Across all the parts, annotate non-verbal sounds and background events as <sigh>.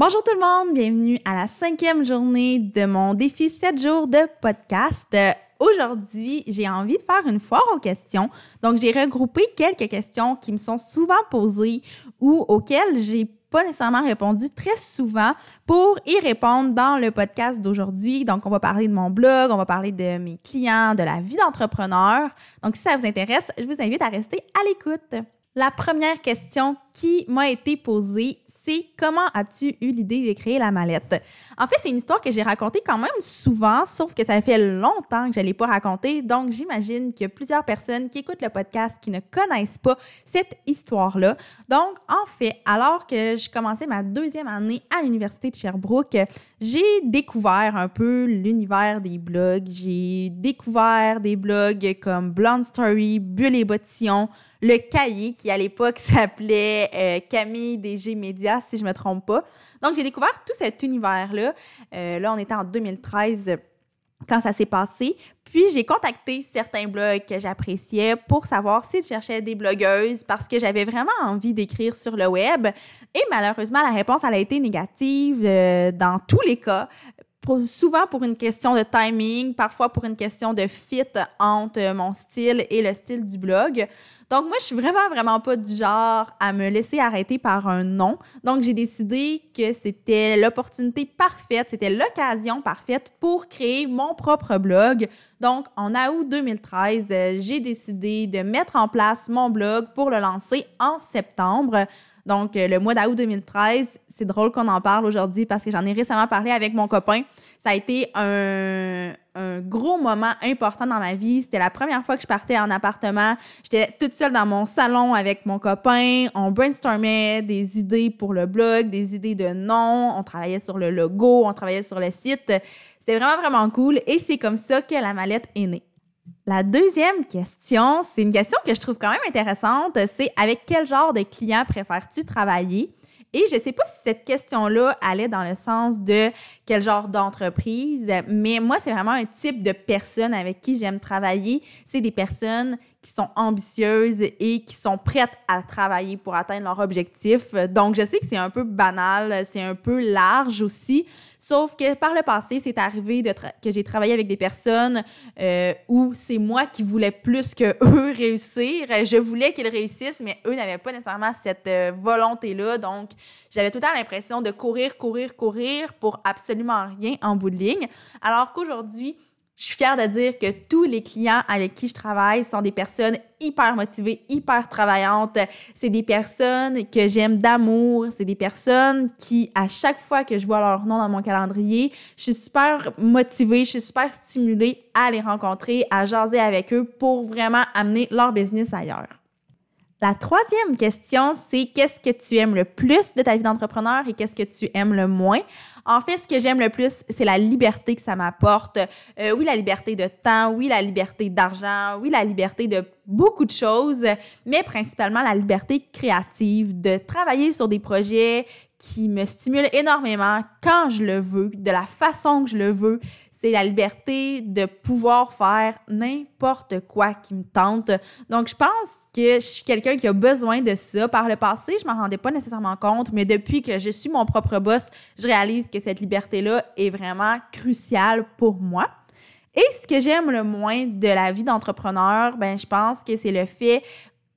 Bonjour tout le monde, bienvenue à la cinquième journée de mon défi 7 jours de podcast. Aujourd'hui, j'ai envie de faire une foire aux questions. Donc, j'ai regroupé quelques questions qui me sont souvent posées ou auxquelles j'ai pas nécessairement répondu très souvent pour y répondre dans le podcast d'aujourd'hui. Donc, on va parler de mon blog, on va parler de mes clients, de la vie d'entrepreneur. Donc, si ça vous intéresse, je vous invite à rester à l'écoute. La première question qui m'a été posée, c'est comment as-tu eu l'idée de créer la mallette? En fait, c'est une histoire que j'ai racontée quand même souvent, sauf que ça fait longtemps que je ne l'ai pas racontée. Donc, j'imagine qu'il y a plusieurs personnes qui écoutent le podcast qui ne connaissent pas cette histoire-là. Donc, en fait, alors que je commençais ma deuxième année à l'Université de Sherbrooke, j'ai découvert un peu l'univers des blogs. J'ai découvert des blogs comme Blonde Story, Bulle et Bottillon, le cahier qui à l'époque <laughs> s'appelait euh, Camille DG Média, si je me trompe pas. Donc j'ai découvert tout cet univers-là. Euh, là, on était en 2013 quand ça s'est passé. Puis j'ai contacté certains blogs que j'appréciais pour savoir s'ils cherchaient des blogueuses parce que j'avais vraiment envie d'écrire sur le web. Et malheureusement, la réponse elle a été négative euh, dans tous les cas souvent pour une question de timing, parfois pour une question de fit entre mon style et le style du blog. Donc moi, je suis vraiment, vraiment pas du genre à me laisser arrêter par un nom. Donc j'ai décidé que c'était l'opportunité parfaite, c'était l'occasion parfaite pour créer mon propre blog. Donc en août 2013, j'ai décidé de mettre en place mon blog pour le lancer en septembre. Donc, le mois d'août 2013, c'est drôle qu'on en parle aujourd'hui parce que j'en ai récemment parlé avec mon copain. Ça a été un, gros moment important dans ma vie. C'était la première fois que je partais en appartement. J'étais toute seule dans mon salon avec mon copain. On brainstormait des idées pour le blog, des idées de nom. On travaillait sur le logo, on travaillait sur le site. C'était vraiment, vraiment cool. Et c'est comme ça que la mallette est née. La deuxième question, c'est une question que je trouve quand même intéressante. C'est avec quel genre de client préfères-tu travailler? Et je ne sais pas si cette question-là allait dans le sens de quel genre d'entreprise, mais moi, c'est vraiment un type de personne avec qui j'aime travailler. C'est des personnes qui sont ambitieuses et qui sont prêtes à travailler pour atteindre leur objectif. Donc, je sais que c'est un peu banal, c'est un peu large aussi, sauf que par le passé, c'est arrivé que j'ai travaillé avec des personnes euh, où c'est moi qui voulais plus que <laughs> eux réussir. Je voulais qu'ils réussissent, mais eux n'avaient pas nécessairement cette euh, volonté-là. Donc, j'avais tout le temps l'impression de courir, courir, courir pour absolument rien en bout de ligne. Alors qu'aujourd'hui, je suis fière de dire que tous les clients avec qui je travaille sont des personnes hyper motivées, hyper travaillantes. C'est des personnes que j'aime d'amour. C'est des personnes qui, à chaque fois que je vois leur nom dans mon calendrier, je suis super motivée, je suis super stimulée à les rencontrer, à jaser avec eux pour vraiment amener leur business ailleurs. La troisième question, c'est qu'est-ce que tu aimes le plus de ta vie d'entrepreneur et qu'est-ce que tu aimes le moins? En fait, ce que j'aime le plus, c'est la liberté que ça m'apporte. Euh, oui, la liberté de temps, oui, la liberté d'argent, oui, la liberté de beaucoup de choses, mais principalement la liberté créative, de travailler sur des projets qui me stimulent énormément quand je le veux, de la façon que je le veux c'est la liberté de pouvoir faire n'importe quoi qui me tente. Donc, je pense que je suis quelqu'un qui a besoin de ça. Par le passé, je m'en rendais pas nécessairement compte, mais depuis que je suis mon propre boss, je réalise que cette liberté-là est vraiment cruciale pour moi. Et ce que j'aime le moins de la vie d'entrepreneur, ben je pense que c'est le fait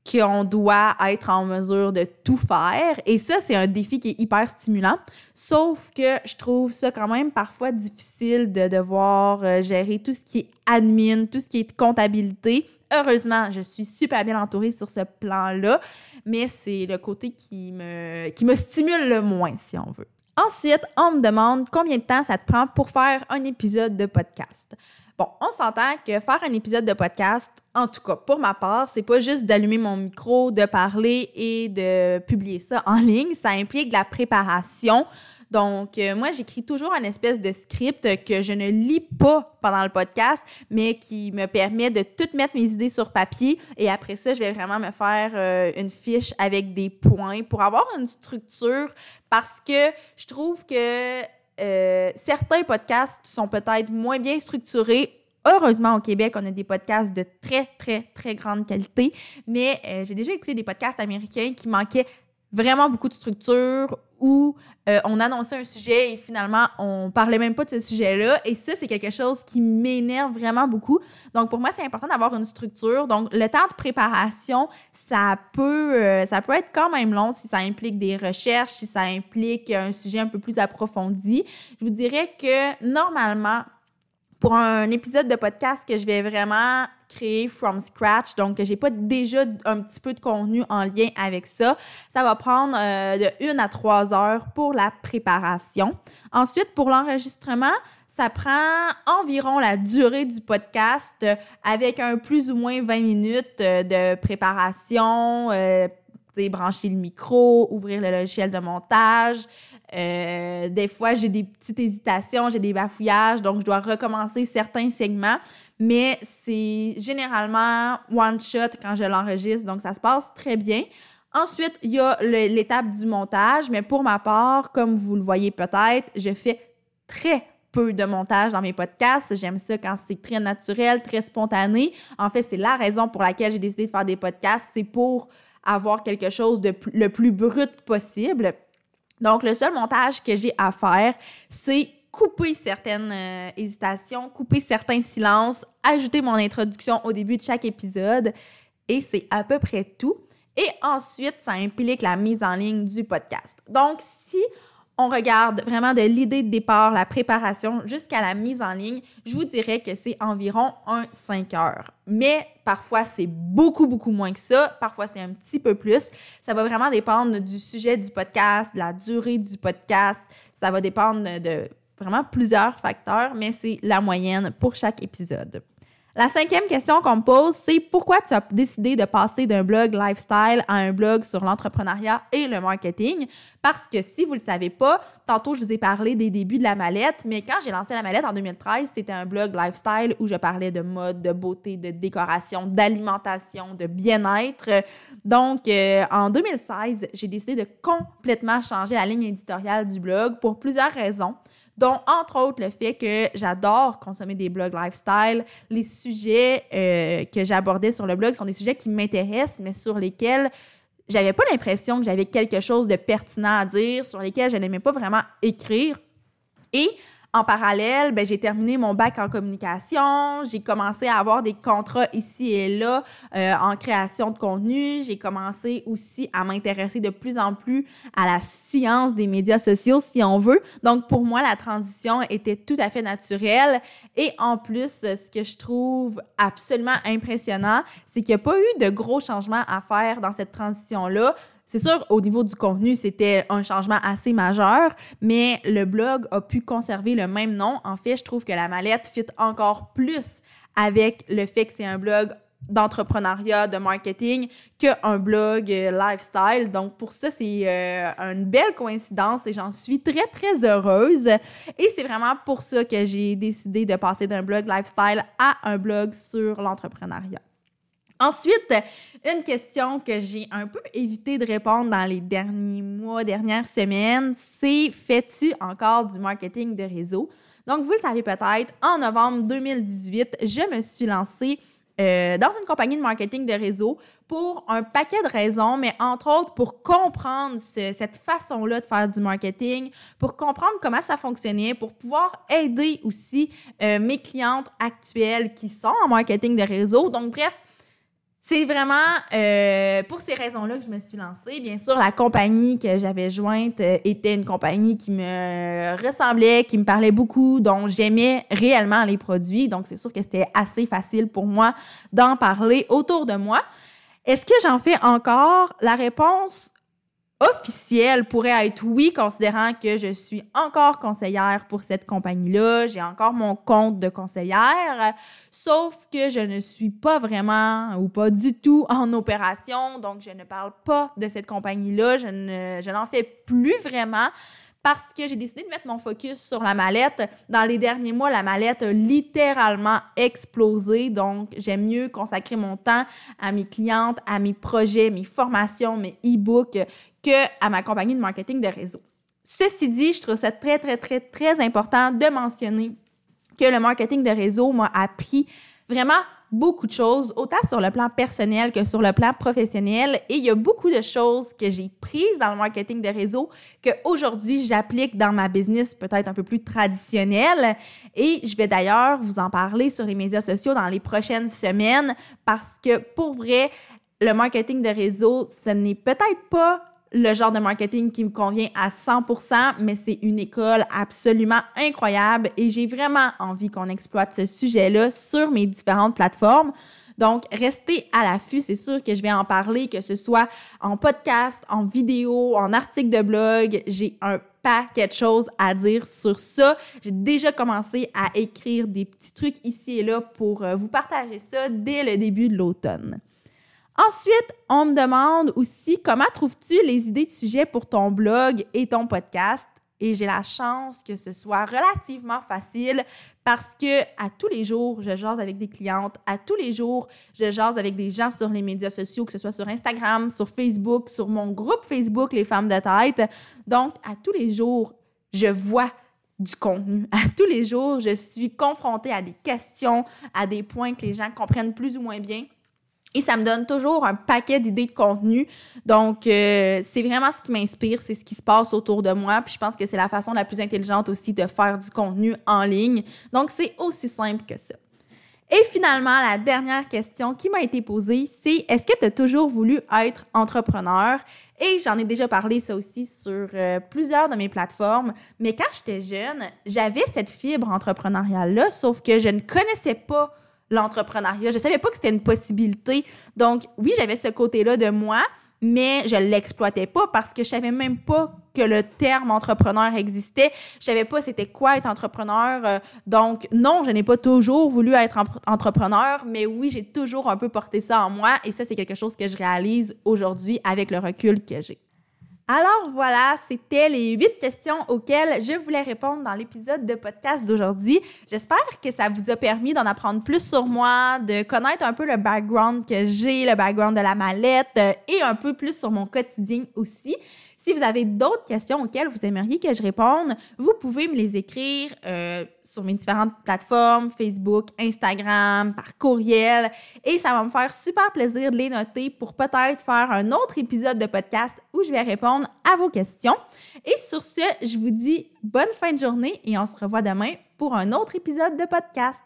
qu'on doit être en mesure de tout faire. Et ça, c'est un défi qui est hyper stimulant. Sauf que je trouve ça quand même parfois difficile de devoir euh, gérer tout ce qui est admin, tout ce qui est comptabilité. Heureusement, je suis super bien entourée sur ce plan-là, mais c'est le côté qui me, qui me stimule le moins, si on veut. Ensuite, on me demande combien de temps ça te prend pour faire un épisode de podcast. Bon, on s'entend que faire un épisode de podcast, en tout cas pour ma part, c'est pas juste d'allumer mon micro, de parler et de publier ça en <laughs> ligne. Ça implique de la préparation. Donc, euh, moi, j'écris toujours un espèce de script que je ne lis pas pendant le podcast, mais qui me permet de tout mettre mes idées sur papier. Et après ça, je vais vraiment me faire euh, une fiche avec des points pour avoir une structure parce que je trouve que euh, certains podcasts sont peut-être moins bien structurés. Heureusement, au Québec, on a des podcasts de très, très, très grande qualité, mais euh, j'ai déjà écouté des podcasts américains qui manquaient vraiment beaucoup de structure où euh, on annonçait un sujet et finalement on parlait même pas de ce sujet-là et ça c'est quelque chose qui m'énerve vraiment beaucoup. Donc pour moi c'est important d'avoir une structure. Donc le temps de préparation ça peut euh, ça peut être quand même long si ça implique des recherches, si ça implique un sujet un peu plus approfondi. Je vous dirais que normalement pour un épisode de podcast que je vais vraiment créer from scratch, donc que j'ai pas déjà un petit peu de contenu en lien avec ça, ça va prendre euh, de une à trois heures pour la préparation. Ensuite, pour l'enregistrement, ça prend environ la durée du podcast euh, avec un plus ou moins 20 minutes euh, de préparation, brancher le micro, ouvrir le logiciel de montage, euh, des fois, j'ai des petites hésitations, j'ai des bafouillages, donc je dois recommencer certains segments, mais c'est généralement one shot quand je l'enregistre, donc ça se passe très bien. Ensuite, il y a l'étape du montage, mais pour ma part, comme vous le voyez peut-être, je fais très peu de montage dans mes podcasts. J'aime ça quand c'est très naturel, très spontané. En fait, c'est la raison pour laquelle j'ai décidé de faire des podcasts. C'est pour avoir quelque chose de le plus brut possible. Donc, le seul montage que j'ai à faire, c'est couper certaines euh, hésitations, couper certains silences, ajouter mon introduction au début de chaque épisode et c'est à peu près tout. Et ensuite, ça implique la mise en ligne du podcast. Donc, si on regarde vraiment de l'idée de départ, la préparation jusqu'à la mise en ligne, je vous dirais que c'est environ un 5 heures. Mais parfois, c'est beaucoup, beaucoup moins que ça. Parfois, c'est un petit peu plus. Ça va vraiment dépendre du sujet du podcast, de la durée du podcast. Ça va dépendre de vraiment plusieurs facteurs, mais c'est la moyenne pour chaque épisode. La cinquième question qu'on me pose, c'est pourquoi tu as décidé de passer d'un blog lifestyle à un blog sur l'entrepreneuriat et le marketing? Parce que si vous ne le savez pas, tantôt je vous ai parlé des débuts de la mallette, mais quand j'ai lancé la mallette en 2013, c'était un blog lifestyle où je parlais de mode, de beauté, de décoration, d'alimentation, de bien-être. Donc, euh, en 2016, j'ai décidé de complètement changer la ligne éditoriale du blog pour plusieurs raisons dont entre autres le fait que j'adore consommer des blogs lifestyle. Les sujets euh, que j'abordais sur le blog sont des sujets qui m'intéressent, mais sur lesquels j'avais pas l'impression que j'avais quelque chose de pertinent à dire, sur lesquels je n'aimais pas vraiment écrire. Et en parallèle, ben, j'ai terminé mon bac en communication. J'ai commencé à avoir des contrats ici et là euh, en création de contenu. J'ai commencé aussi à m'intéresser de plus en plus à la science des médias sociaux, si on veut. Donc, pour moi, la transition était tout à fait naturelle. Et en plus, ce que je trouve absolument impressionnant, c'est qu'il n'y a pas eu de gros changements à faire dans cette transition-là. C'est sûr, au niveau du contenu, c'était un changement assez majeur, mais le blog a pu conserver le même nom. En fait, je trouve que la mallette fit encore plus avec le fait que c'est un blog d'entrepreneuriat, de marketing, qu'un blog euh, lifestyle. Donc, pour ça, c'est euh, une belle coïncidence et j'en suis très, très heureuse. Et c'est vraiment pour ça que j'ai décidé de passer d'un blog lifestyle à un blog sur l'entrepreneuriat. Ensuite, une question que j'ai un peu évité de répondre dans les derniers mois, dernières semaines, c'est fais-tu encore du marketing de réseau? Donc, vous le savez peut-être, en novembre 2018, je me suis lancée euh, dans une compagnie de marketing de réseau pour un paquet de raisons, mais entre autres pour comprendre cette façon-là de faire du marketing, pour comprendre comment ça fonctionnait, pour pouvoir aider aussi euh, mes clientes actuelles qui sont en marketing de réseau. Donc, bref, c'est vraiment euh, pour ces raisons-là que je me suis lancée. Bien sûr, la compagnie que j'avais jointe euh, était une compagnie qui me ressemblait, qui me parlait beaucoup, dont j'aimais réellement les produits. Donc, c'est sûr que c'était assez facile pour moi d'en parler autour de moi. Est-ce que j'en fais encore? La réponse officiel pourrait être oui, considérant que je suis encore conseillère pour cette compagnie-là, j'ai encore mon compte de conseillère, sauf que je ne suis pas vraiment ou pas du tout en opération, donc je ne parle pas de cette compagnie-là, je, je n'en fais plus vraiment parce que j'ai décidé de mettre mon focus sur la mallette. Dans les derniers mois, la mallette a littéralement explosé. Donc, j'aime mieux consacrer mon temps à mes clientes, à mes projets, mes formations, mes e-books que à ma compagnie de marketing de réseau. Ceci dit, je trouve ça très, très, très, très important de mentionner que le marketing de réseau m'a appris vraiment beaucoup de choses, autant sur le plan personnel que sur le plan professionnel. Et il y a beaucoup de choses que j'ai prises dans le marketing de réseau qu'aujourd'hui j'applique dans ma business peut-être un peu plus traditionnelle. Et je vais d'ailleurs vous en parler sur les médias sociaux dans les prochaines semaines parce que pour vrai, le marketing de réseau, ce n'est peut-être pas le genre de marketing qui me convient à 100%, mais c'est une école absolument incroyable et j'ai vraiment envie qu'on exploite ce sujet-là sur mes différentes plateformes. Donc, restez à l'affût. C'est sûr que je vais en parler, que ce soit en podcast, en vidéo, en article de blog. J'ai un paquet de choses à dire sur ça. J'ai déjà commencé à écrire des petits trucs ici et là pour euh, vous partager ça dès le début de l'automne. Ensuite, on me demande aussi comment trouves-tu les idées de sujets pour ton blog et ton podcast? Et j'ai la chance que ce soit relativement facile parce que à tous les jours, je jase avec des clientes, à tous les jours, je jase avec des gens sur les médias sociaux, que ce soit sur Instagram, sur Facebook, sur mon groupe Facebook Les Femmes de Tête. Donc, à tous les jours, je vois du contenu. À tous les jours, je suis confrontée à des questions, à des points que les gens comprennent plus ou moins bien. Et ça me donne toujours un paquet d'idées de contenu. Donc, euh, c'est vraiment ce qui m'inspire, c'est ce qui se passe autour de moi. Puis je pense que c'est la façon la plus intelligente aussi de faire du contenu en ligne. Donc, c'est aussi simple que ça. Et finalement, la dernière question qui m'a été posée, c'est est-ce que tu as toujours voulu être entrepreneur? Et j'en ai déjà parlé ça aussi sur euh, plusieurs de mes plateformes. Mais quand j'étais jeune, j'avais cette fibre entrepreneuriale-là, sauf que je ne connaissais pas l'entrepreneuriat. Je savais pas que c'était une possibilité. Donc, oui, j'avais ce côté-là de moi, mais je l'exploitais pas parce que je savais même pas que le terme entrepreneur existait. Je savais pas c'était quoi être entrepreneur. Euh, donc, non, je n'ai pas toujours voulu être entrepreneur, mais oui, j'ai toujours un peu porté ça en moi et ça, c'est quelque chose que je réalise aujourd'hui avec le recul que j'ai. Alors voilà, c'était les huit questions auxquelles je voulais répondre dans l'épisode de podcast d'aujourd'hui. J'espère que ça vous a permis d'en apprendre plus sur moi, de connaître un peu le background que j'ai, le background de la mallette euh, et un peu plus sur mon quotidien aussi. Si vous avez d'autres questions auxquelles vous aimeriez que je réponde, vous pouvez me les écrire euh, sur mes différentes plateformes, Facebook, Instagram, par courriel. Et ça va me faire super plaisir de les noter pour peut-être faire un autre épisode de podcast où je vais répondre à vos questions. Et sur ce, je vous dis bonne fin de journée et on se revoit demain pour un autre épisode de podcast.